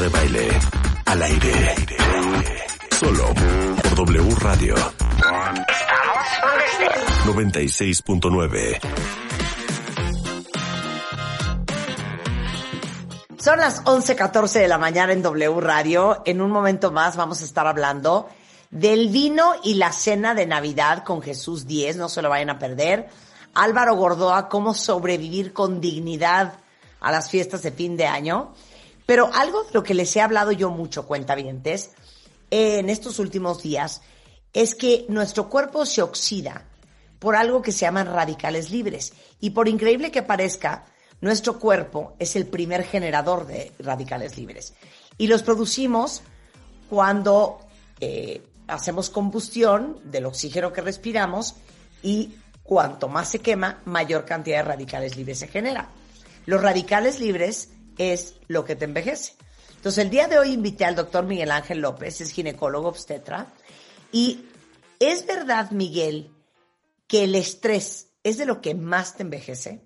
De Baile, al aire. Solo por W Radio. Estamos donde estés. 96.9. Son las 11:14 de la mañana en W Radio. En un momento más vamos a estar hablando del vino y la cena de Navidad con Jesús 10. No se lo vayan a perder. Álvaro Gordoa, cómo sobrevivir con dignidad a las fiestas de fin de año. Pero algo de lo que les he hablado yo mucho, cuentavientes, en estos últimos días, es que nuestro cuerpo se oxida por algo que se llaman radicales libres. Y por increíble que parezca, nuestro cuerpo es el primer generador de radicales libres. Y los producimos cuando eh, hacemos combustión del oxígeno que respiramos y cuanto más se quema, mayor cantidad de radicales libres se genera. Los radicales libres es lo que te envejece. Entonces, el día de hoy invité al doctor Miguel Ángel López, es ginecólogo obstetra, y es verdad, Miguel, que el estrés es de lo que más te envejece.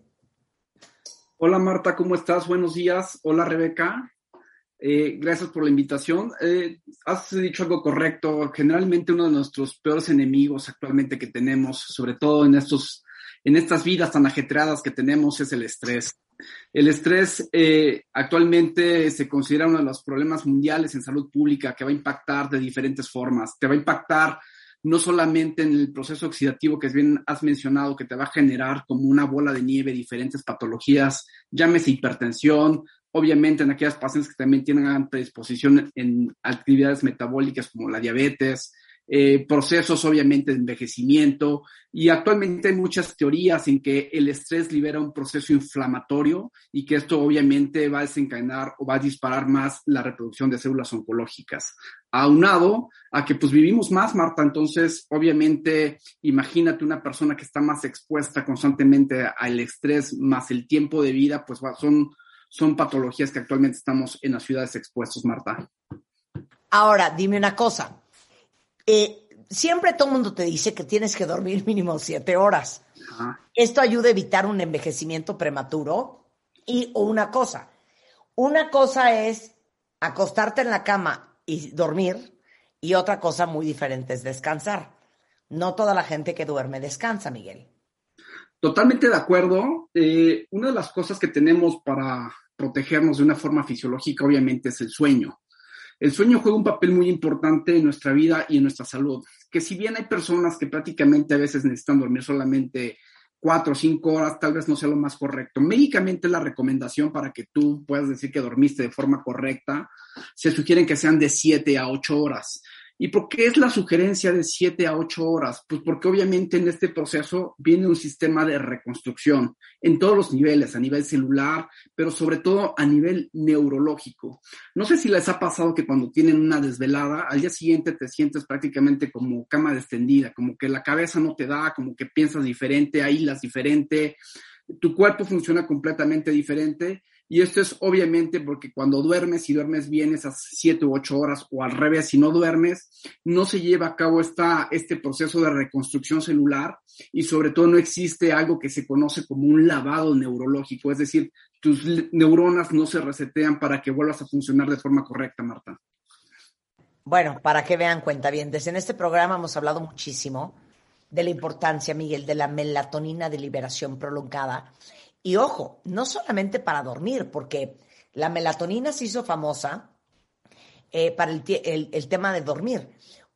Hola Marta, ¿cómo estás? Buenos días. Hola Rebeca. Eh, gracias por la invitación. Eh, has dicho algo correcto. Generalmente uno de nuestros peores enemigos actualmente que tenemos, sobre todo en estos, en estas vidas tan ajetreadas que tenemos, es el estrés. El estrés eh, actualmente se considera uno de los problemas mundiales en salud pública que va a impactar de diferentes formas. Te va a impactar no solamente en el proceso oxidativo que bien has mencionado, que te va a generar como una bola de nieve diferentes patologías, llámese hipertensión, obviamente en aquellas pacientes que también tienen predisposición en actividades metabólicas como la diabetes, eh, procesos obviamente de envejecimiento y actualmente hay muchas teorías en que el estrés libera un proceso inflamatorio y que esto obviamente va a desencadenar o va a disparar más la reproducción de células oncológicas. Aunado a que pues vivimos más, Marta, entonces obviamente imagínate una persona que está más expuesta constantemente al estrés más el tiempo de vida, pues son, son patologías que actualmente estamos en las ciudades expuestos, Marta. Ahora, dime una cosa eh, siempre todo el mundo te dice que tienes que dormir mínimo siete horas. Esto ayuda a evitar un envejecimiento prematuro. Y una cosa, una cosa es acostarte en la cama y dormir y otra cosa muy diferente es descansar. No toda la gente que duerme descansa, Miguel. Totalmente de acuerdo. Eh, una de las cosas que tenemos para protegernos de una forma fisiológica, obviamente, es el sueño. El sueño juega un papel muy importante en nuestra vida y en nuestra salud, que si bien hay personas que prácticamente a veces necesitan dormir solamente cuatro o cinco horas, tal vez no sea lo más correcto. Médicamente la recomendación para que tú puedas decir que dormiste de forma correcta, se sugieren que sean de siete a ocho horas. ¿Y por qué es la sugerencia de 7 a 8 horas? Pues porque obviamente en este proceso viene un sistema de reconstrucción en todos los niveles, a nivel celular, pero sobre todo a nivel neurológico. No sé si les ha pasado que cuando tienen una desvelada, al día siguiente te sientes prácticamente como cama extendida, como que la cabeza no te da, como que piensas diferente, las diferente, tu cuerpo funciona completamente diferente y esto es obviamente porque cuando duermes, si duermes bien esas siete u ocho horas o al revés, si no duermes, no se lleva a cabo esta, este proceso de reconstrucción celular y sobre todo no existe algo que se conoce como un lavado neurológico, es decir, tus neuronas no se resetean para que vuelvas a funcionar de forma correcta, Marta. Bueno, para que vean cuentavientes, en este programa hemos hablado muchísimo de la importancia, Miguel, de la melatonina de liberación prolongada y ojo, no solamente para dormir, porque la melatonina se hizo famosa eh, para el, tema de dormir.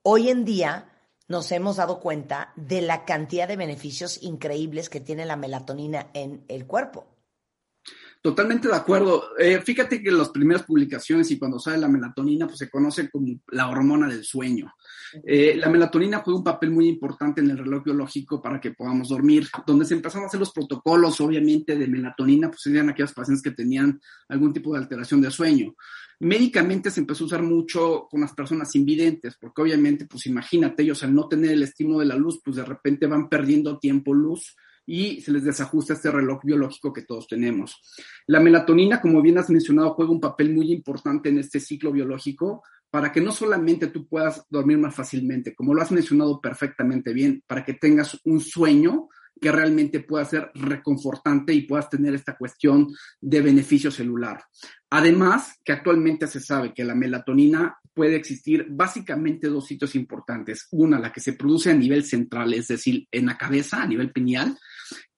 Hoy en día nos hemos dado cuenta de la cantidad de beneficios increíbles que tiene la melatonina en el cuerpo. Totalmente de acuerdo. Eh, fíjate que las primeras publicaciones y cuando sale la melatonina, pues se conoce como la hormona del sueño. Eh, la melatonina juega un papel muy importante en el reloj biológico para que podamos dormir. Donde se empezaron a hacer los protocolos, obviamente, de melatonina, pues eran aquellos pacientes que tenían algún tipo de alteración de sueño. Médicamente se empezó a usar mucho con las personas invidentes, porque obviamente, pues imagínate, ellos al no tener el estímulo de la luz, pues de repente van perdiendo tiempo luz y se les desajusta este reloj biológico que todos tenemos. La melatonina, como bien has mencionado, juega un papel muy importante en este ciclo biológico para que no solamente tú puedas dormir más fácilmente, como lo has mencionado perfectamente bien, para que tengas un sueño que realmente pueda ser reconfortante y puedas tener esta cuestión de beneficio celular. Además, que actualmente se sabe que la melatonina puede existir básicamente dos sitios importantes. Una, la que se produce a nivel central, es decir, en la cabeza, a nivel pineal,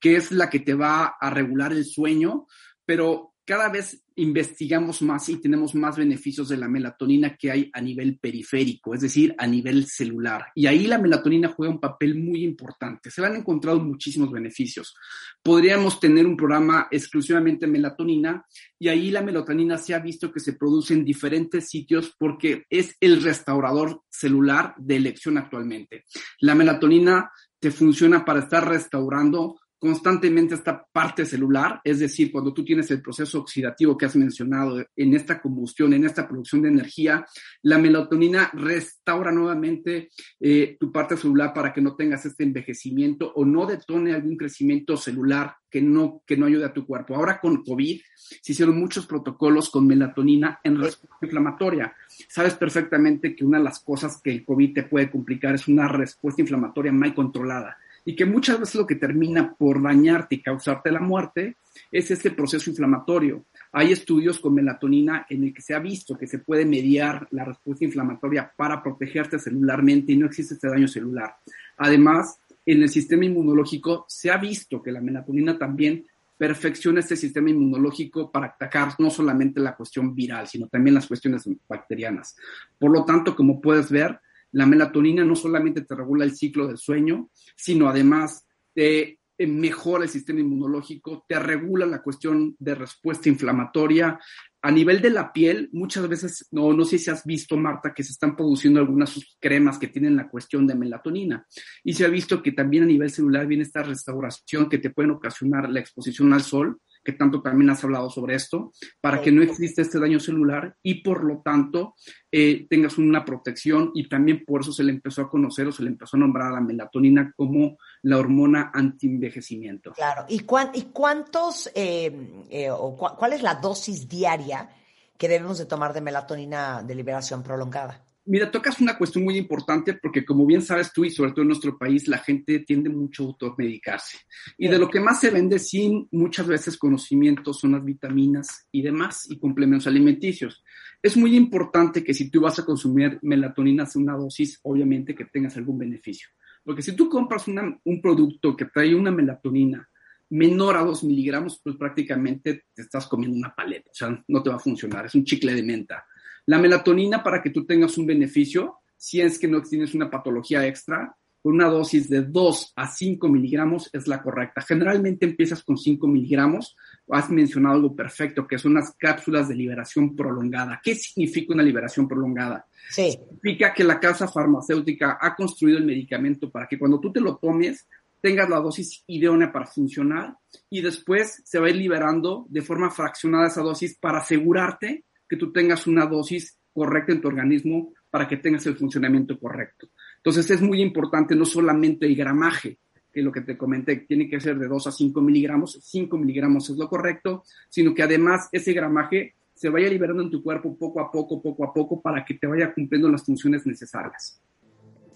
que es la que te va a regular el sueño, pero cada vez investigamos más y tenemos más beneficios de la melatonina que hay a nivel periférico, es decir, a nivel celular. Y ahí la melatonina juega un papel muy importante. Se han encontrado muchísimos beneficios. Podríamos tener un programa exclusivamente melatonina y ahí la melatonina se ha visto que se produce en diferentes sitios porque es el restaurador celular de elección actualmente. La melatonina te funciona para estar restaurando constantemente esta parte celular, es decir, cuando tú tienes el proceso oxidativo que has mencionado en esta combustión, en esta producción de energía, la melatonina restaura nuevamente eh, tu parte celular para que no tengas este envejecimiento o no detone algún crecimiento celular que no, que no ayude a tu cuerpo. Ahora con COVID se hicieron muchos protocolos con melatonina en respuesta inflamatoria. Sabes perfectamente que una de las cosas que el COVID te puede complicar es una respuesta inflamatoria mal controlada y que muchas veces lo que termina por dañarte y causarte la muerte es este proceso inflamatorio. Hay estudios con melatonina en el que se ha visto que se puede mediar la respuesta inflamatoria para protegerte celularmente y no existe este daño celular. Además, en el sistema inmunológico se ha visto que la melatonina también perfecciona este sistema inmunológico para atacar no solamente la cuestión viral, sino también las cuestiones bacterianas. Por lo tanto, como puedes ver, la melatonina no solamente te regula el ciclo del sueño, sino además te eh, mejora el sistema inmunológico, te regula la cuestión de respuesta inflamatoria. A nivel de la piel, muchas veces, no, no sé si has visto, Marta, que se están produciendo algunas cremas que tienen la cuestión de melatonina. Y se ha visto que también a nivel celular viene esta restauración que te pueden ocasionar la exposición al sol que tanto también has hablado sobre esto, para que no exista este daño celular y por lo tanto eh, tengas una protección y también por eso se le empezó a conocer o se le empezó a nombrar a la melatonina como la hormona anti-envejecimiento. Claro, ¿y, y cuántos, eh, eh, o cuál es la dosis diaria que debemos de tomar de melatonina de liberación prolongada? Mira, tocas una cuestión muy importante porque como bien sabes tú y sobre todo en nuestro país, la gente tiende mucho a automedicarse. Y de lo que más se vende sin muchas veces conocimiento son las vitaminas y demás y complementos alimenticios. Es muy importante que si tú vas a consumir melatonina, sea una dosis, obviamente que tengas algún beneficio. Porque si tú compras un producto que trae una melatonina menor a 2 miligramos, pues prácticamente te estás comiendo una paleta, o sea, no te va a funcionar, es un chicle de menta. La melatonina, para que tú tengas un beneficio, si es que no tienes una patología extra, con una dosis de 2 a 5 miligramos es la correcta. Generalmente empiezas con 5 miligramos. Has mencionado algo perfecto, que son las cápsulas de liberación prolongada. ¿Qué significa una liberación prolongada? Sí. Significa que la casa farmacéutica ha construido el medicamento para que cuando tú te lo tomes, tengas la dosis idónea para funcionar y después se va a ir liberando de forma fraccionada esa dosis para asegurarte que tú tengas una dosis correcta en tu organismo para que tengas el funcionamiento correcto. Entonces es muy importante no solamente el gramaje, que lo que te comenté tiene que ser de 2 a 5 miligramos, 5 miligramos es lo correcto, sino que además ese gramaje se vaya liberando en tu cuerpo poco a poco, poco a poco, para que te vaya cumpliendo las funciones necesarias.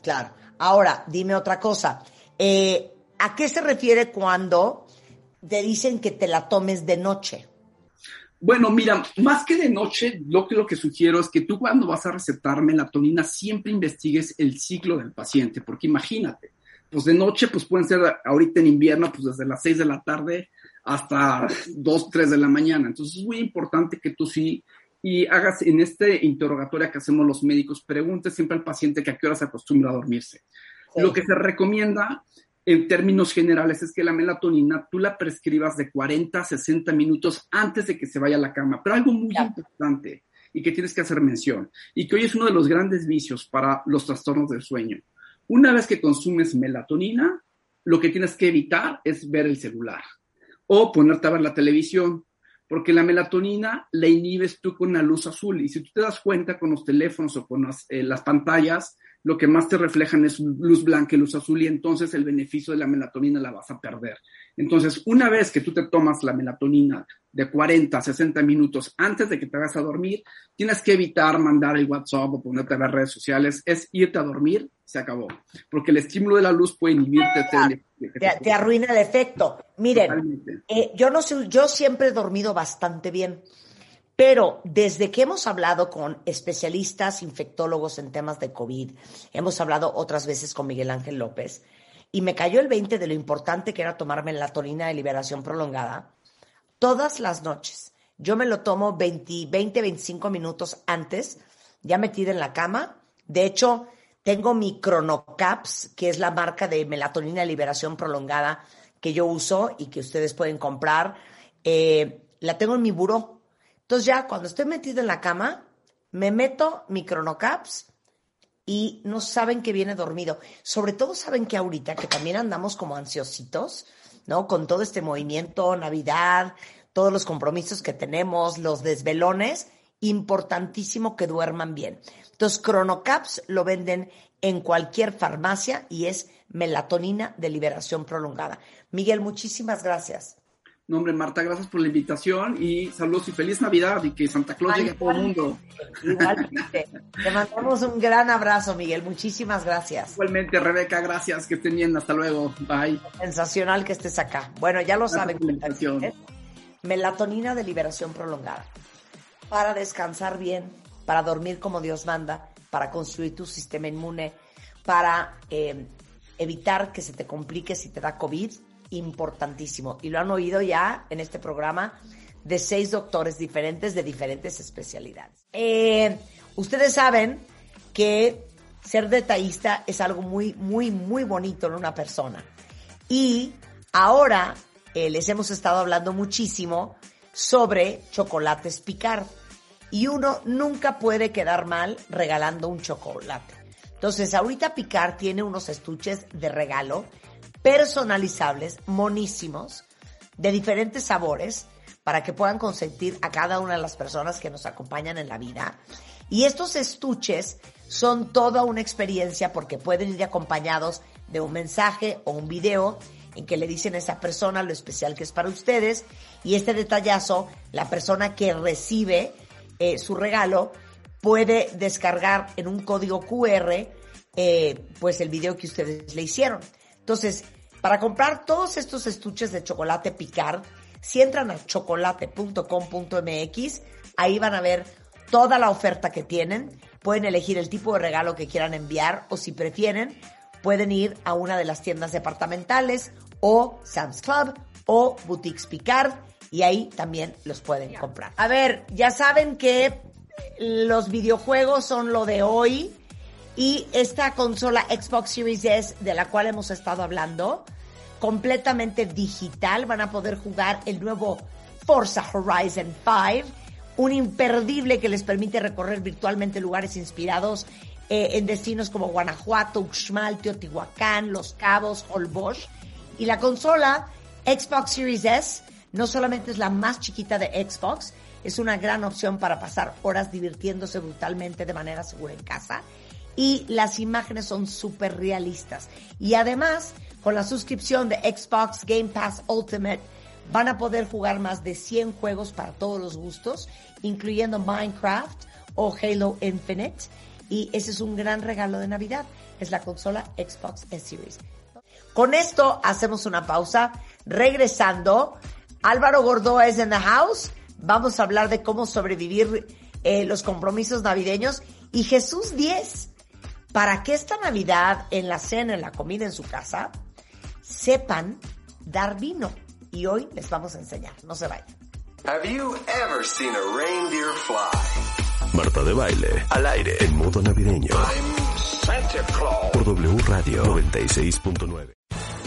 Claro. Ahora, dime otra cosa. Eh, ¿A qué se refiere cuando te dicen que te la tomes de noche? Bueno, mira, más que de noche, lo que, lo que sugiero es que tú cuando vas a recetar melatonina siempre investigues el ciclo del paciente, porque imagínate, pues de noche, pues pueden ser ahorita en invierno, pues desde las 6 de la tarde hasta 2, 3 de la mañana. Entonces es muy importante que tú sí y hagas en este interrogatorio que hacemos los médicos, preguntes siempre al paciente que a qué hora se acostumbra a dormirse. Lo que se recomienda en términos generales es que la melatonina tú la prescribas de 40 a 60 minutos antes de que se vaya a la cama. Pero algo muy importante y que tienes que hacer mención, y que hoy es uno de los grandes vicios para los trastornos del sueño. Una vez que consumes melatonina, lo que tienes que evitar es ver el celular o ponerte a ver la televisión, porque la melatonina la inhibes tú con la luz azul. Y si tú te das cuenta con los teléfonos o con las, eh, las pantallas, lo que más te reflejan es luz blanca y luz azul y entonces el beneficio de la melatonina la vas a perder. Entonces, una vez que tú te tomas la melatonina de 40 a 60 minutos antes de que te vayas a dormir, tienes que evitar mandar el WhatsApp o ponerte a ver redes sociales, es irte a dormir, se acabó. Porque el estímulo de la luz puede inhibirte. te, arruina el efecto. Miren, eh, yo no sé, yo siempre he dormido bastante bien. Pero desde que hemos hablado con especialistas infectólogos en temas de COVID, hemos hablado otras veces con Miguel Ángel López, y me cayó el 20 de lo importante que era tomarme la tonina de liberación prolongada, todas las noches. Yo me lo tomo 20, 20 25 minutos antes, ya metida en la cama. De hecho, tengo mi Chronocaps, que es la marca de melatonina de liberación prolongada que yo uso y que ustedes pueden comprar. Eh, la tengo en mi buró entonces ya cuando estoy metido en la cama, me meto mi cronocaps y no saben que viene dormido. Sobre todo saben que ahorita, que también andamos como ansiositos, ¿no? Con todo este movimiento, Navidad, todos los compromisos que tenemos, los desvelones, importantísimo que duerman bien. Entonces, Cronocaps lo venden en cualquier farmacia y es melatonina de liberación prolongada. Miguel, muchísimas gracias. No, hombre, Marta, gracias por la invitación y saludos y feliz Navidad y que Santa Claus llegue a todo el mundo. Igualmente. Te mandamos un gran abrazo, Miguel. Muchísimas gracias. Igualmente, Rebeca, gracias. Que estén bien. Hasta luego. Bye. Sensacional que estés acá. Bueno, ya lo saben. Melatonina de liberación prolongada. Para descansar bien, para dormir como Dios manda, para construir tu sistema inmune, para eh, evitar que se te complique si te da COVID importantísimo. Y lo han oído ya en este programa de seis doctores diferentes de diferentes especialidades. Eh, ustedes saben que ser detallista es algo muy, muy, muy bonito en una persona. Y ahora eh, les hemos estado hablando muchísimo sobre chocolates picar. Y uno nunca puede quedar mal regalando un chocolate. Entonces, ahorita Picar tiene unos estuches de regalo personalizables, monísimos, de diferentes sabores, para que puedan consentir a cada una de las personas que nos acompañan en la vida. Y estos estuches son toda una experiencia porque pueden ir acompañados de un mensaje o un video en que le dicen a esa persona lo especial que es para ustedes y este detallazo, la persona que recibe eh, su regalo puede descargar en un código QR eh, pues el video que ustedes le hicieron. Entonces, para comprar todos estos estuches de chocolate Picard, si entran a chocolate.com.mx, ahí van a ver toda la oferta que tienen. Pueden elegir el tipo de regalo que quieran enviar o si prefieren, pueden ir a una de las tiendas departamentales o Sam's Club o Boutiques Picard y ahí también los pueden comprar. A ver, ya saben que los videojuegos son lo de hoy y esta consola Xbox Series S de la cual hemos estado hablando completamente digital. Van a poder jugar el nuevo Forza Horizon 5, un imperdible que les permite recorrer virtualmente lugares inspirados eh, en destinos como Guanajuato, Uxmal, Teotihuacán, Los Cabos, Holbox. Y la consola Xbox Series S no solamente es la más chiquita de Xbox, es una gran opción para pasar horas divirtiéndose brutalmente de manera segura en casa. Y las imágenes son súper realistas. Y además, con la suscripción de Xbox Game Pass Ultimate van a poder jugar más de 100 juegos para todos los gustos, incluyendo Minecraft o Halo Infinite. Y ese es un gran regalo de Navidad. Es la consola Xbox S Series. Con esto hacemos una pausa. Regresando, Álvaro Gordoa es en the house. Vamos a hablar de cómo sobrevivir eh, los compromisos navideños. Y Jesús 10, para que esta Navidad, en la cena, en la comida, en su casa, sepan dar vino. Y hoy les vamos a enseñar. No se vayan. Have you ever seen a reindeer fly? Marta de baile, al aire, en modo navideño. Por W Radio 96.9.